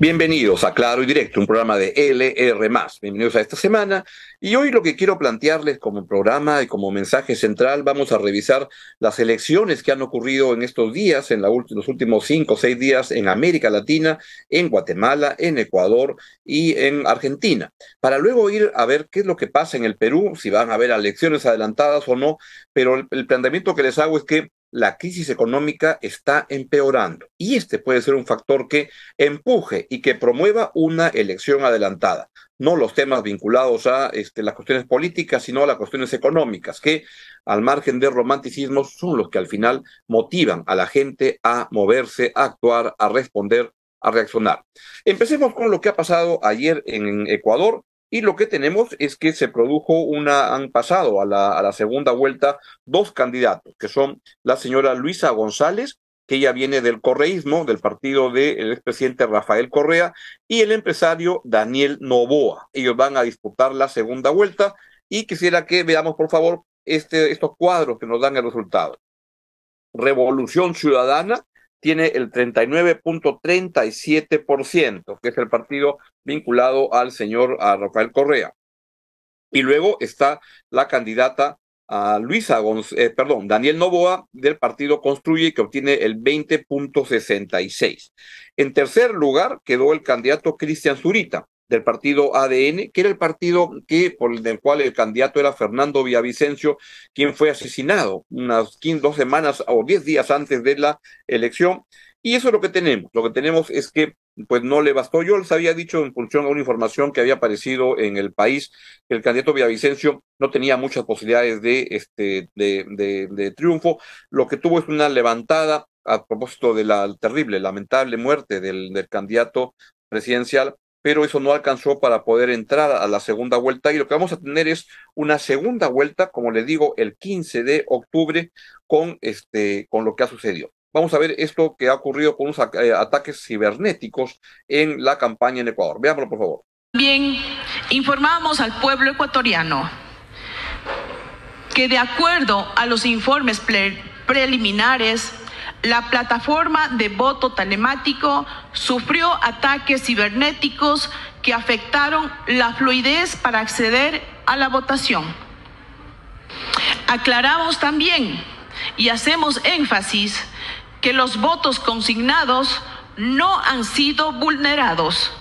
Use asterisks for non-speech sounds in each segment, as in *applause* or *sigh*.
Bienvenidos a Claro y Directo, un programa de LR. Bienvenidos a esta semana. Y hoy lo que quiero plantearles como programa y como mensaje central, vamos a revisar las elecciones que han ocurrido en estos días, en los últimos cinco o seis días en América Latina, en Guatemala, en Ecuador y en Argentina. Para luego ir a ver qué es lo que pasa en el Perú, si van a haber elecciones adelantadas o no. Pero el planteamiento que les hago es que la crisis económica está empeorando y este puede ser un factor que empuje y que promueva una elección adelantada. No los temas vinculados a este, las cuestiones políticas, sino a las cuestiones económicas, que al margen de romanticismo son los que al final motivan a la gente a moverse, a actuar, a responder, a reaccionar. Empecemos con lo que ha pasado ayer en Ecuador. Y lo que tenemos es que se produjo una, han pasado a la, segunda vuelta dos candidatos, que son la señora Luisa González, que ella viene del correísmo, del partido del expresidente Rafael Correa, y el empresario Daniel Novoa. Ellos van a disputar la segunda vuelta y quisiera que veamos, por favor, este, estos cuadros que nos dan el resultado. Revolución Ciudadana tiene el 39.37%, que es el partido vinculado al señor Rafael Correa. Y luego está la candidata a Luisa, eh, perdón, Daniel Novoa del partido Construye, que obtiene el 20.66. En tercer lugar quedó el candidato Cristian Zurita del partido ADN, que era el partido que, por el cual el candidato era Fernando Villavicencio, quien fue asesinado unas 15, dos semanas o diez días antes de la elección. Y eso es lo que tenemos. Lo que tenemos es que pues no le bastó. Yo les había dicho en función a una información que había aparecido en el país que el candidato Villavicencio no tenía muchas posibilidades de, este, de, de, de triunfo. Lo que tuvo es una levantada a propósito de la terrible, lamentable muerte del, del candidato presidencial pero eso no alcanzó para poder entrar a la segunda vuelta y lo que vamos a tener es una segunda vuelta, como le digo, el 15 de octubre con este con lo que ha sucedido. Vamos a ver esto que ha ocurrido con unos eh, ataques cibernéticos en la campaña en Ecuador. Veámoslo, por favor. Bien, informamos al pueblo ecuatoriano que de acuerdo a los informes preliminares la plataforma de voto telemático sufrió ataques cibernéticos que afectaron la fluidez para acceder a la votación. Aclaramos también y hacemos énfasis que los votos consignados no han sido vulnerados.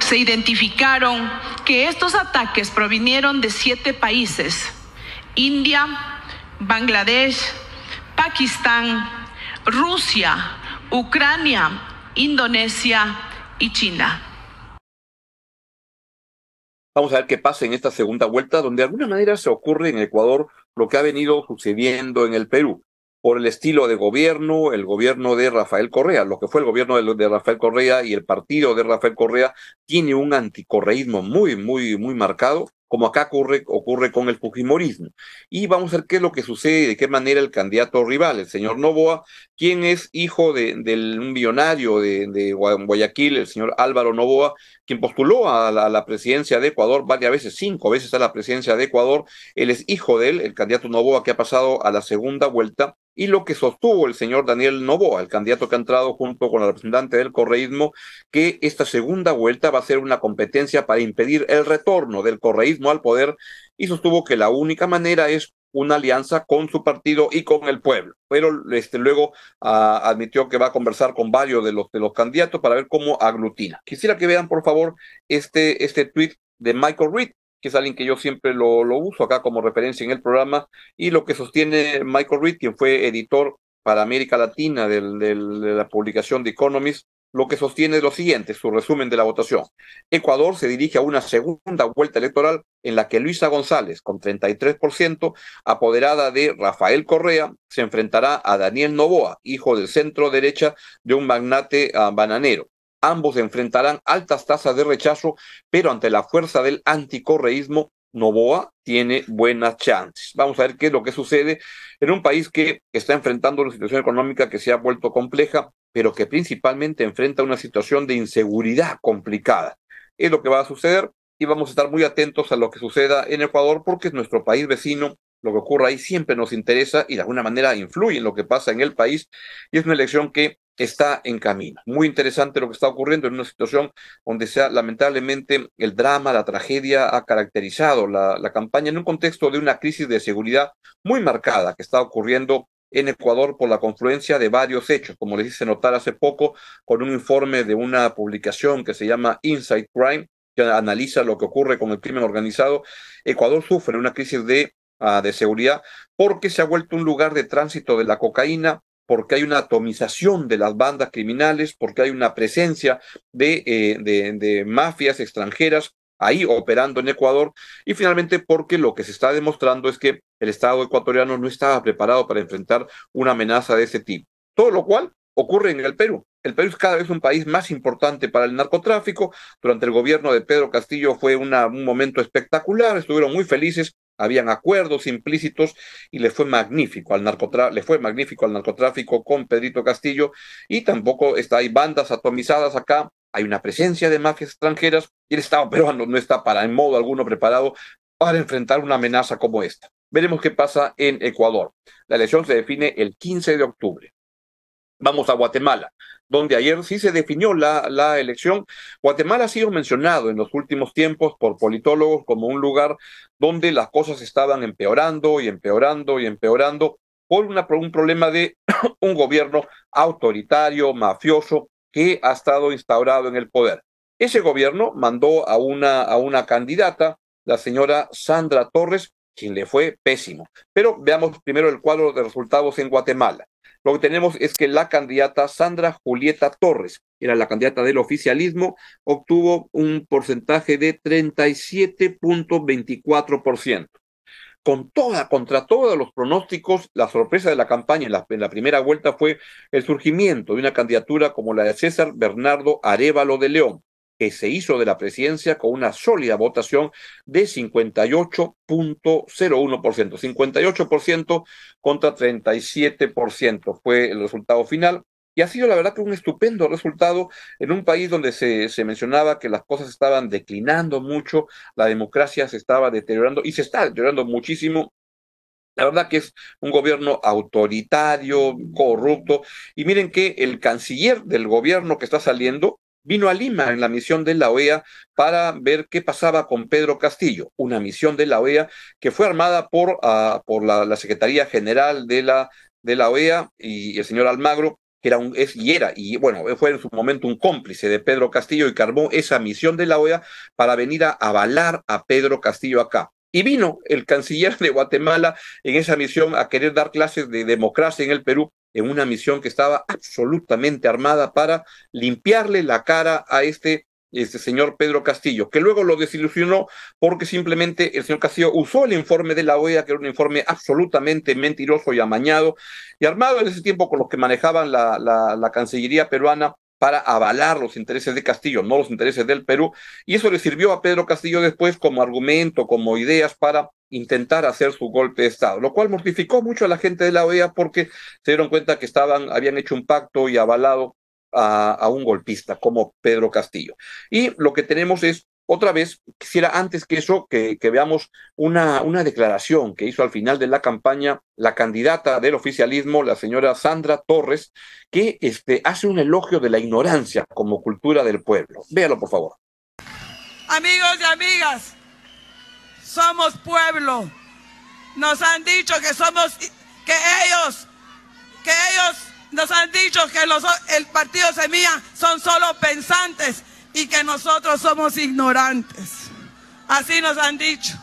Se identificaron que estos ataques provinieron de siete países, India, Bangladesh, Pakistán, Rusia, Ucrania, Indonesia y China. Vamos a ver qué pasa en esta segunda vuelta, donde de alguna manera se ocurre en Ecuador lo que ha venido sucediendo en el Perú por el estilo de gobierno, el gobierno de Rafael Correa, lo que fue el gobierno de, Rafael Correa y el partido de Rafael Correa tiene un anticorreísmo muy, muy, muy marcado como acá ocurre, con el Fujimorismo. Y vamos a ver qué es lo que sucede de qué manera el candidato rival, el señor Novoa, quien es hijo de, un millonario de, de, Guayaquil, el señor Álvaro Novoa, quien postuló a la, a la, presidencia de Ecuador varias veces, cinco veces a la presidencia de Ecuador. Él es hijo de él, el candidato Novoa, que ha pasado a la segunda vuelta y lo que sostuvo el señor Daniel Novoa, el candidato que ha entrado junto con la representante del correísmo, que esta segunda vuelta va a ser una competencia para impedir el retorno del correísmo al poder y sostuvo que la única manera es una alianza con su partido y con el pueblo. Pero este, luego ah, admitió que va a conversar con varios de los, de los candidatos para ver cómo aglutina. Quisiera que vean, por favor, este, este tweet de Michael Reed, que es alguien que yo siempre lo, lo uso acá como referencia en el programa, y lo que sostiene Michael Reed, quien fue editor para América Latina de la publicación The Economist, lo que sostiene es lo siguiente, su resumen de la votación. Ecuador se dirige a una segunda vuelta electoral en la que Luisa González, con 33%, apoderada de Rafael Correa, se enfrentará a Daniel Novoa, hijo del centro derecha de un magnate uh, bananero. Ambos enfrentarán altas tasas de rechazo, pero ante la fuerza del anticorreísmo, Novoa tiene buenas chances. Vamos a ver qué es lo que sucede en un país que está enfrentando una situación económica que se ha vuelto compleja, pero que principalmente enfrenta una situación de inseguridad complicada. Es lo que va a suceder y vamos a estar muy atentos a lo que suceda en Ecuador porque es nuestro país vecino lo que ocurre ahí siempre nos interesa y de alguna manera influye en lo que pasa en el país y es una elección que está en camino. Muy interesante lo que está ocurriendo en una situación donde sea, lamentablemente el drama, la tragedia ha caracterizado la, campaña en un contexto de una crisis de seguridad muy marcada que está ocurriendo en Ecuador por la confluencia de varios hechos, como les hice notar hace poco con un informe de una publicación que se llama Inside Crime, que analiza lo que ocurre con el crimen organizado. Ecuador sufre una crisis de, uh, de seguridad porque se ha vuelto un lugar de tránsito de la cocaína, porque hay una atomización de las bandas criminales, porque hay una presencia de, eh, de, mafias extranjeras ahí operando en Ecuador y finalmente porque lo que se está demostrando es que el Estado ecuatoriano no estaba preparado para enfrentar una amenaza de ese tipo. Todo lo cual ocurre en el Perú. El Perú es cada vez un país más importante para el narcotráfico. Durante el gobierno de Pedro Castillo fue un momento espectacular, estuvieron muy felices, habían acuerdos implícitos y le fue magnífico al narcotráfico, le fue magnífico al narcotráfico con Pedrito Castillo y tampoco está hay bandas atomizadas acá hay una presencia de mafias extranjeras y el Estado peruano no está para en modo alguno preparado para enfrentar una amenaza como esta. Veremos qué pasa en Ecuador. La elección se define el 15 de octubre. Vamos a Guatemala, donde ayer sí se definió la, elección. Guatemala ha sido mencionado en los últimos tiempos por politólogos como un lugar donde las cosas estaban empeorando y empeorando y empeorando por un problema de *clears throat* un gobierno autoritario, mafioso, que ha estado instaurado en el poder. Ese gobierno mandó a una, a una candidata, la señora Sandra Torres, quien le fue pésimo. Pero veamos primero el cuadro de resultados en Guatemala. Lo que tenemos es que la candidata Sandra Julieta Torres, era la candidata del oficialismo, obtuvo un porcentaje de 37.24% con toda, contra todos los pronósticos, la sorpresa de la campaña en la, en la, primera vuelta fue el surgimiento de una candidatura como la de César Bernardo Arevalo de León, que se hizo de la presidencia con una sólida votación de 58.01%, 58% contra 37% fue el resultado final. Y ha sido la verdad que un estupendo resultado en un país donde se, se, mencionaba que las cosas estaban declinando mucho, la democracia se estaba deteriorando y se está deteriorando muchísimo. La verdad que es un gobierno autoritario, corrupto. Y miren que el canciller del gobierno que está saliendo vino a Lima en la misión de la OEA para ver qué pasaba con Pedro Castillo, una misión de la OEA que fue armada por, uh, por la, Secretaría General de la, de la OEA y el señor Almagro, que era un, es, y era, y bueno, fue en su momento un cómplice de Pedro Castillo y cargó esa misión de la OEA para venir a avalar a Pedro Castillo acá. Y vino el canciller de Guatemala en esa misión a querer dar clases de democracia en el Perú, en una misión que estaba absolutamente armada para limpiarle la cara a este este señor Pedro Castillo, que luego lo desilusionó porque simplemente el señor Castillo usó el informe de la OEA, que era un informe absolutamente mentiroso y amañado, y armado en ese tiempo con los que manejaban la, la, la Cancillería peruana para avalar los intereses de Castillo, no los intereses del Perú, y eso le sirvió a Pedro Castillo después como argumento, como ideas para intentar hacer su golpe de Estado, lo cual mortificó mucho a la gente de la OEA porque se dieron cuenta que estaban, habían hecho un pacto y avalado a, a, un golpista como Pedro Castillo. Y lo que tenemos es, otra vez, quisiera antes que eso, que, veamos una, una declaración que hizo al final de la campaña la candidata del oficialismo, la señora Sandra Torres, que este, hace un elogio de la ignorancia como cultura del pueblo. Véalo, por favor. Amigos y amigas, somos pueblo. Nos han dicho que somos, que ellos, que ellos nos han dicho que los, el partido Semilla son solo pensantes y que nosotros somos ignorantes. Así nos han dicho.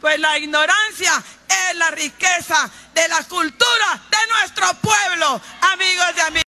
Pues la ignorancia es la riqueza de la cultura de nuestro pueblo, amigos y amigas.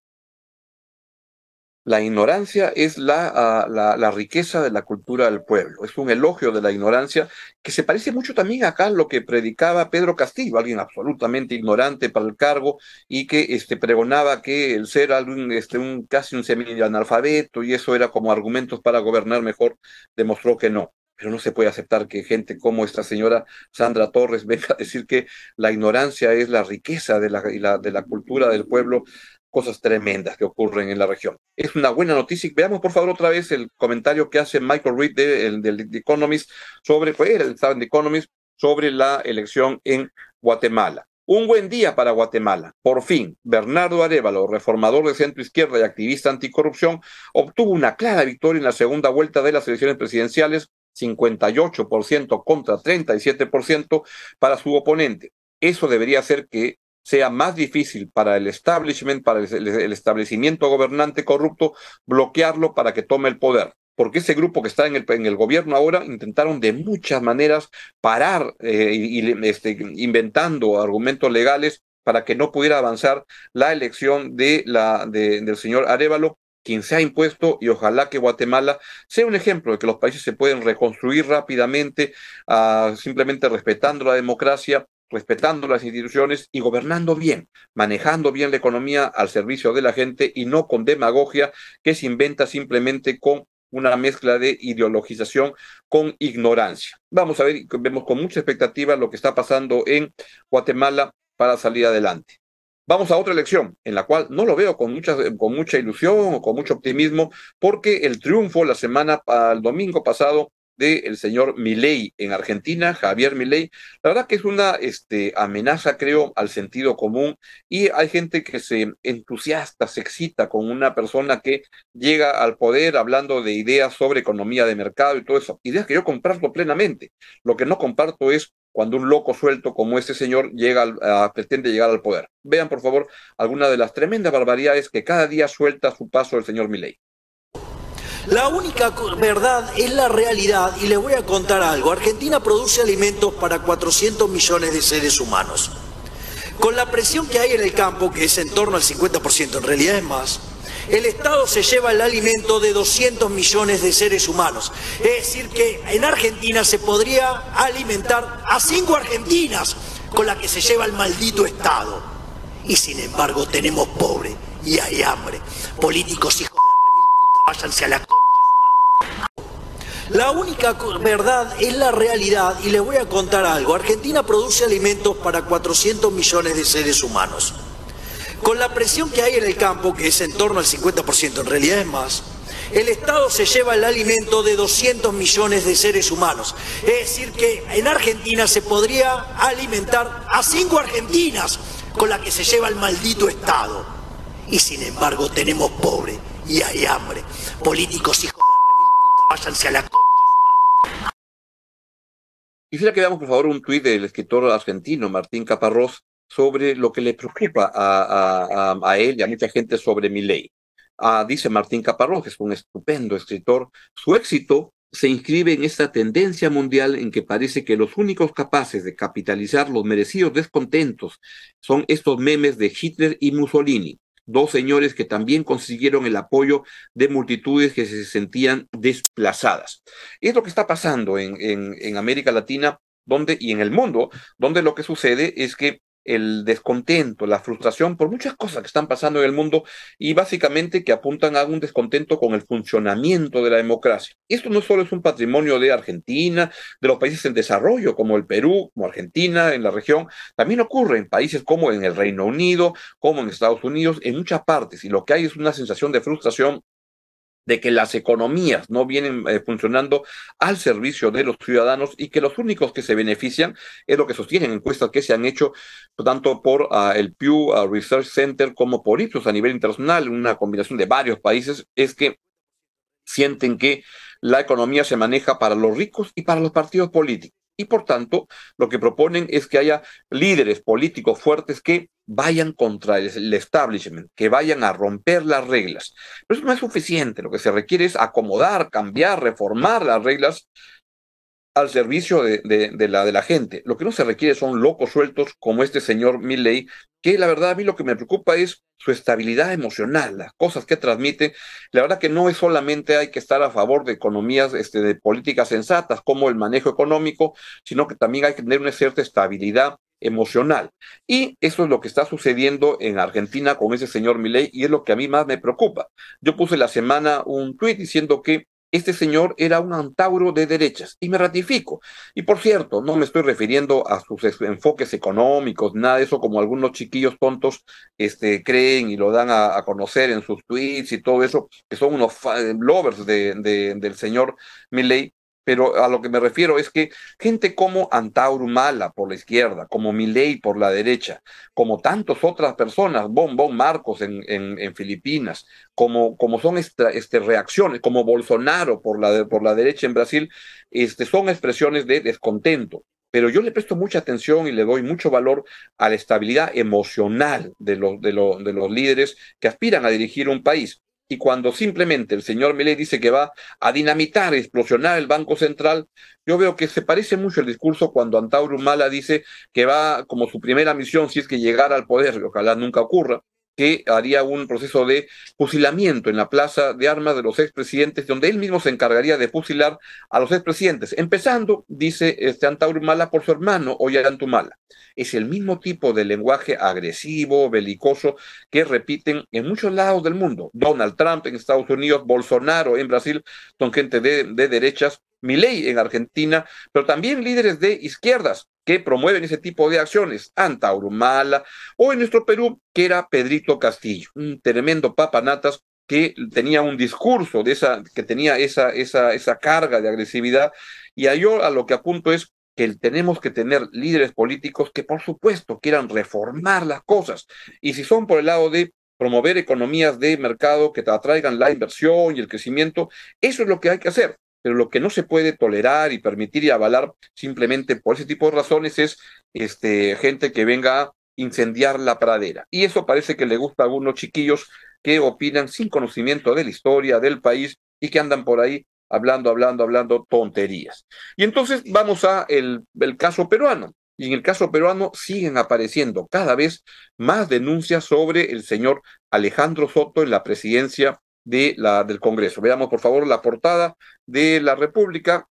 La ignorancia es la, uh, la, la, riqueza de la cultura del pueblo. Es un elogio de la ignorancia que se parece mucho también acá a lo que predicaba Pedro Castillo, alguien absolutamente ignorante para el cargo y que este, pregonaba que el ser algún, este, un, casi un semi-analfabeto y eso era como argumentos para gobernar mejor, demostró que no pero no se puede aceptar que gente como esta señora Sandra Torres *laughs* venga a decir que la ignorancia es la riqueza de la, de la cultura del pueblo cosas tremendas que ocurren en la región. Es una buena noticia. Veamos por favor otra vez el comentario que hace Michael Reed del de, de, de Economist sobre, pues él estaba en The Economist, sobre la elección en Guatemala. Un buen día para Guatemala. Por fin, Bernardo Arevalo, reformador de centro izquierda y activista anticorrupción, obtuvo una clara victoria en la segunda vuelta de las elecciones presidenciales, 58% contra 37% para su oponente. Eso debería hacer que sea más difícil para el establishment, para el, establecimiento gobernante corrupto, bloquearlo para que tome el poder. Porque ese grupo que está en el, en el gobierno ahora intentaron de muchas maneras parar eh, y, este, inventando argumentos legales para que no pudiera avanzar la elección de la, del señor Arevalo, quien se ha impuesto y ojalá que Guatemala sea un ejemplo de que los países se pueden reconstruir rápidamente, uh, simplemente respetando la democracia, respetando las instituciones y gobernando bien, manejando bien la economía al servicio de la gente y no con demagogia que se inventa simplemente con una mezcla de ideologización con ignorancia. Vamos a ver, vemos con mucha expectativa lo que está pasando en Guatemala para salir adelante. Vamos a otra elección, en la cual no lo veo con mucha, con mucha ilusión o con mucho optimismo, porque el triunfo la semana, el domingo pasado, del señor Milei en Argentina, Javier Milei, la verdad que es una este, amenaza, creo, al sentido común y hay gente que se entusiasta, se excita con una persona que llega al poder hablando de ideas sobre economía de mercado y todo eso, ideas que yo comparto plenamente. Lo que no comparto es cuando un loco suelto como este señor llega a, pretende llegar al poder. Vean, por favor, alguna de las tremendas barbaridades que cada día suelta a su paso el señor Milei. La única verdad es la realidad y les voy a contar algo. Argentina produce alimentos para 400 millones de seres humanos. Con la presión que hay en el campo, que es en torno al 50%, en realidad es más, el Estado se lleva el alimento de 200 millones de seres humanos. Es decir, que en Argentina se podría alimentar a cinco argentinas con la que se lleva el maldito Estado. Y sin embargo tenemos pobre y hay hambre. Políticos de váyanse a la la única verdad es la realidad y les voy a contar algo. Argentina produce alimentos para 400 millones de seres humanos. Con la presión que hay en el campo, que es en torno al 50%, en realidad es más, el Estado se lleva el alimento de 200 millones de seres humanos. Es decir, que en Argentina se podría alimentar a cinco argentinas con la que se lleva el maldito Estado. Y sin embargo tenemos pobre y hay hambre. Políticos hijos de váyanse a la... Quisiera que veamos, por favor, un tuit del escritor argentino Martín Caparrós sobre lo que le preocupa a, él y a mucha gente sobre mi ley. Ah, dice Martín Caparrós, que es un estupendo escritor, su éxito se inscribe en esta tendencia mundial en que parece que los únicos capaces de capitalizar los merecidos descontentos son estos memes de Hitler y Mussolini, dos señores que también consiguieron el apoyo de multitudes que se sentían desplazadas. Es lo que está pasando en, en, en América Latina donde, y en el mundo, donde lo que sucede es que el descontento, la frustración por muchas cosas que están pasando en el mundo y básicamente que apuntan a un descontento con el funcionamiento de la democracia. Esto no solo es un patrimonio de Argentina, de los países en desarrollo como el Perú, como Argentina, en la región, también ocurre en países como en el Reino Unido, como en Estados Unidos, en muchas partes. Y lo que hay es una sensación de frustración de que las economías no vienen eh, funcionando al servicio de los ciudadanos y que los únicos que se benefician es lo que sostienen encuestas que se han hecho tanto por ah, el Pew ah, Research Center como por Ipsos a nivel internacional, una combinación de varios países, es que sienten que la economía se maneja para los ricos y para los partidos políticos y por tanto lo que proponen es que haya líderes políticos fuertes que vayan contra el establishment, que vayan a romper las reglas. Pero eso no es suficiente, lo que se requiere es acomodar, cambiar, reformar las reglas al servicio de, de, la, de la gente. Lo que no se requiere son locos sueltos como este señor Milley, que la verdad a mí lo que me preocupa es su estabilidad emocional, las cosas que transmite. La verdad que no es solamente hay que estar a favor de economías, este, de políticas sensatas como el manejo económico, sino que también hay que tener una cierta estabilidad emocional. Y eso es lo que está sucediendo en Argentina con ese señor Milley y es lo que a mí más me preocupa. Yo puse la semana un tuit diciendo que este señor era un antauro de derechas y me ratifico. Y por cierto, no me estoy refiriendo a sus enfoques económicos, nada de eso como algunos chiquillos tontos este, creen y lo dan a, conocer en sus tweets y todo eso, que son unos lovers de, del señor Milley. Pero a lo que me refiero es que gente como Antauro Mala por la izquierda, como Milei por la derecha, como tantas otras personas, Bon Bon Marcos en, Filipinas, como, como son este, reacciones, como Bolsonaro por la, por la derecha en Brasil, este, son expresiones de descontento. Pero yo le presto mucha atención y le doy mucho valor a la estabilidad emocional de los, de, de los líderes que aspiran a dirigir un país y cuando simplemente el señor Milei dice que va a dinamitar, explosionar el Banco Central, yo veo que se parece mucho el discurso cuando Antauro Mala dice que va como su primera misión, si es que llegara al poder, ojalá nunca ocurra, que haría un proceso de fusilamiento en la plaza de armas de los expresidentes, donde él mismo se encargaría de fusilar a los expresidentes, empezando, dice este Antaurumala, por su hermano Ollantumala. Es el mismo tipo de lenguaje agresivo, belicoso, que repiten en muchos lados del mundo. Donald Trump en Estados Unidos, Bolsonaro en Brasil, son gente de, de derechas, Milei en Argentina, pero también líderes de izquierdas, que promueven ese tipo de acciones, Anta Urumala, o en nuestro Perú, que era Pedrito Castillo, un tremendo papanatas que tenía un discurso de esa, que tenía esa, esa, esa carga de agresividad, y a yo a lo que apunto es que tenemos que tener líderes políticos que por supuesto quieran reformar las cosas, y si son por el lado de promover economías de mercado que te atraigan la inversión y el crecimiento, eso es lo que hay que hacer pero lo que no se puede tolerar y permitir y avalar simplemente por ese tipo de razones es este, gente que venga a incendiar la pradera. Y eso parece que le gusta a algunos chiquillos que opinan sin conocimiento de la historia del país y que andan por ahí hablando, hablando, hablando tonterías. Y entonces vamos a el, el caso peruano. Y en el caso peruano siguen apareciendo cada vez más denuncias sobre el señor Alejandro Soto en la presidencia de la, del Congreso. Veamos, por favor, la portada de la República.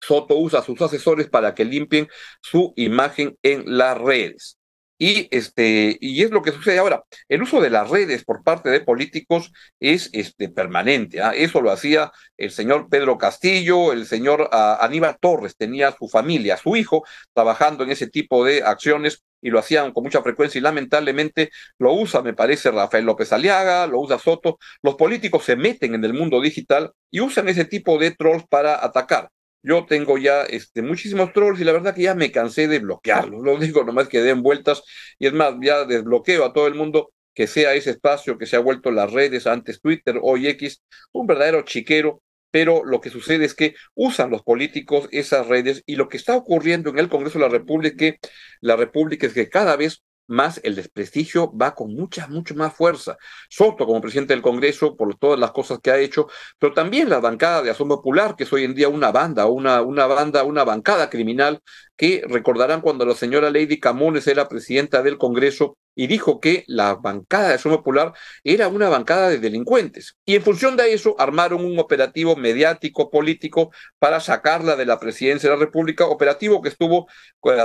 Soto usa a sus asesores para que limpien su imagen en las redes. Y, este, y es lo que sucede ahora. El uso de las redes por parte de políticos es este, permanente. ¿ah? Eso lo hacía el señor Pedro Castillo, el señor ah, Aníbal Torres, tenía su familia, su hijo, trabajando en ese tipo de acciones y lo hacían con mucha frecuencia y lamentablemente lo usa, me parece, Rafael López Aliaga, lo usa Soto. Los políticos se meten en el mundo digital y usan ese tipo de trolls para atacar. Yo tengo ya este, muchísimos trolls y la verdad que ya me cansé de bloquearlos. Lo digo nomás que den vueltas y es más, ya desbloqueo a todo el mundo que sea ese espacio que se ha vuelto las redes, antes Twitter, hoy X, un verdadero chiquero, pero lo que sucede es que usan los políticos esas redes y lo que está ocurriendo en el Congreso de la República, la República es que cada vez más el desprestigio va con mucha, mucho más fuerza. Soto como presidente del Congreso por todas las cosas que ha hecho, pero también la bancada de Acción Popular, que es hoy en día una banda, una, una banda, una bancada criminal, que recordarán cuando la señora Lady Camones era presidenta del Congreso y dijo que la bancada de Acción Popular era una bancada de delincuentes. Y en función de eso armaron un operativo mediático político para sacarla de la presidencia de la República, operativo que estuvo,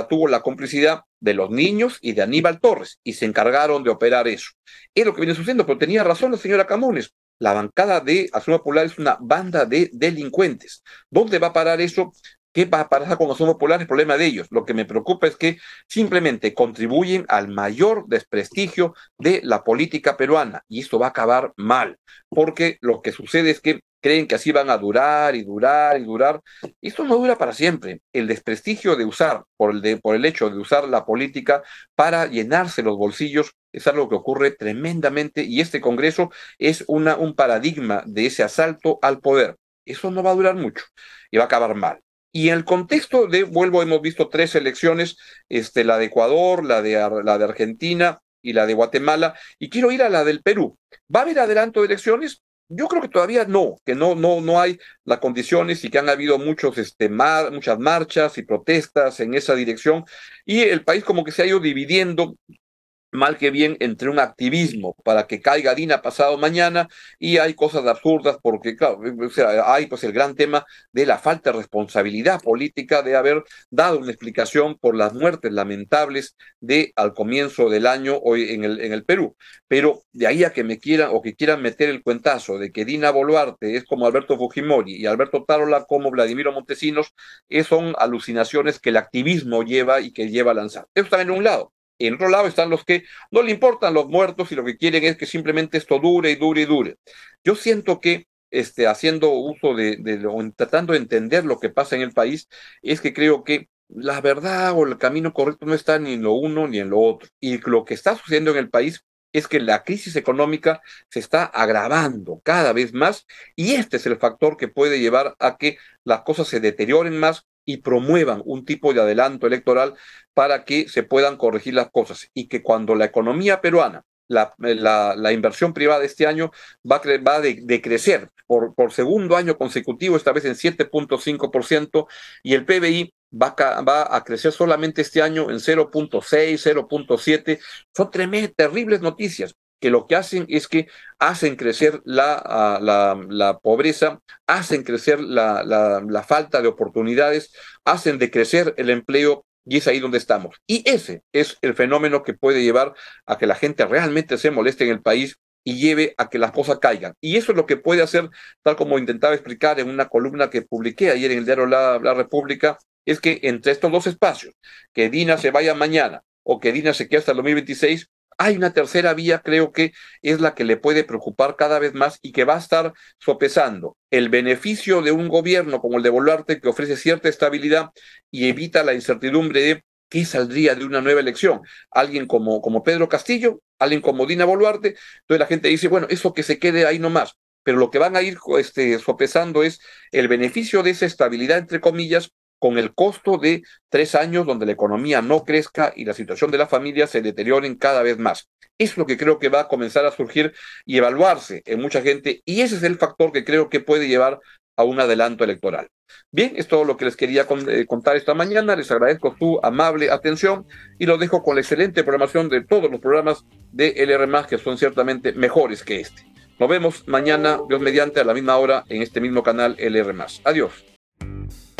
tuvo la complicidad de los niños y de Aníbal Torres, y se encargaron de operar eso. Es lo que viene sucediendo, pero tenía razón la señora Camones. La bancada de Acción Popular es una banda de delincuentes. ¿Dónde va a parar eso? ¿Qué va a pasar con Acción Popular? El problema de ellos. Lo que me preocupa es que simplemente contribuyen al mayor desprestigio de la política peruana y esto va a acabar mal, porque lo que sucede es que creen que así van a durar y durar y durar. Esto no dura para siempre. El desprestigio de usar, por el, de, por el hecho de usar la política para llenarse los bolsillos, es algo que ocurre tremendamente y este Congreso es una, un paradigma de ese asalto al poder. Eso no va a durar mucho y va a acabar mal. Y en el contexto de, vuelvo, hemos visto tres elecciones, este, la de Ecuador, la de, la de Argentina y la de Guatemala, y quiero ir a la del Perú. ¿Va a haber adelanto de elecciones? Yo creo que todavía no, que no, no, no hay las condiciones y que han habido muchos, este, muchas marchas y protestas en esa dirección. Y el país como que se ha ido dividiendo mal que bien entre un activismo para que caiga Dina pasado mañana y hay cosas absurdas porque claro, sea, hay pues el gran tema de la falta de responsabilidad política de haber dado una explicación por las muertes lamentables de al comienzo del año hoy en el, en el Perú. Pero de ahí a que me quieran o que quieran meter el cuentazo de que Dina Boluarte es como Alberto Fujimori y Alberto Tarola como Vladimiro Montesinos, son alucinaciones que el activismo lleva y que lleva a lanzar. Eso está en un lado. En otro lado están los que no le importan los muertos y lo que quieren es que simplemente esto dure y dure y dure. Yo siento que este, haciendo uso de, de tratando de entender lo que pasa en el país, es que creo que la verdad o el camino correcto no está ni en lo uno ni en lo otro. Y lo que está sucediendo en el país es que la crisis económica se está agravando cada vez más y este es el factor que puede llevar a que las cosas se deterioren más y promuevan un tipo de adelanto electoral para que se puedan corregir las cosas y que cuando la economía peruana la, la, inversión privada este año va a, va a decrecer por, por segundo año consecutivo, esta vez en 7.5%, y el PBI va a, va a crecer solamente este año en 0.6, 0.7. Son terribles noticias que lo que hacen es que hacen crecer la, la, la pobreza, hacen crecer la, la, falta de oportunidades, hacen decrecer el empleo y es ahí donde estamos. Y ese es el fenómeno que puede llevar a que la gente realmente se moleste en el país y lleve a que las cosas caigan. Y eso es lo que puede hacer, tal como intentaba explicar en una columna que publiqué ayer en el diario La, la República, es que entre estos dos espacios, que Dina se vaya mañana o que Dina se quede hasta el 2026, hay una tercera vía, creo que es la que le puede preocupar cada vez más y que va a estar sopesando el beneficio de un gobierno como el de Boluarte que ofrece cierta estabilidad y evita la incertidumbre de qué saldría de una nueva elección. Alguien como, como Pedro Castillo, alguien como Dina Boluarte. Entonces la gente dice, bueno, eso que se quede ahí nomás. Pero lo que van a ir este, sopesando es el beneficio de esa estabilidad, entre comillas, con el costo de tres años donde la economía no crezca y la situación de la familia se deterioren cada vez más. Es lo que creo que va a comenzar a surgir y evaluarse en mucha gente y ese es el factor que creo que puede llevar a un adelanto electoral. Bien, es todo lo que les quería eh, contar esta mañana. Les agradezco su amable atención y lo dejo con la excelente programación de todos los programas de LR, que son ciertamente mejores que este. Nos vemos mañana, Dios mediante, a la misma hora en este mismo canal LR. Adiós.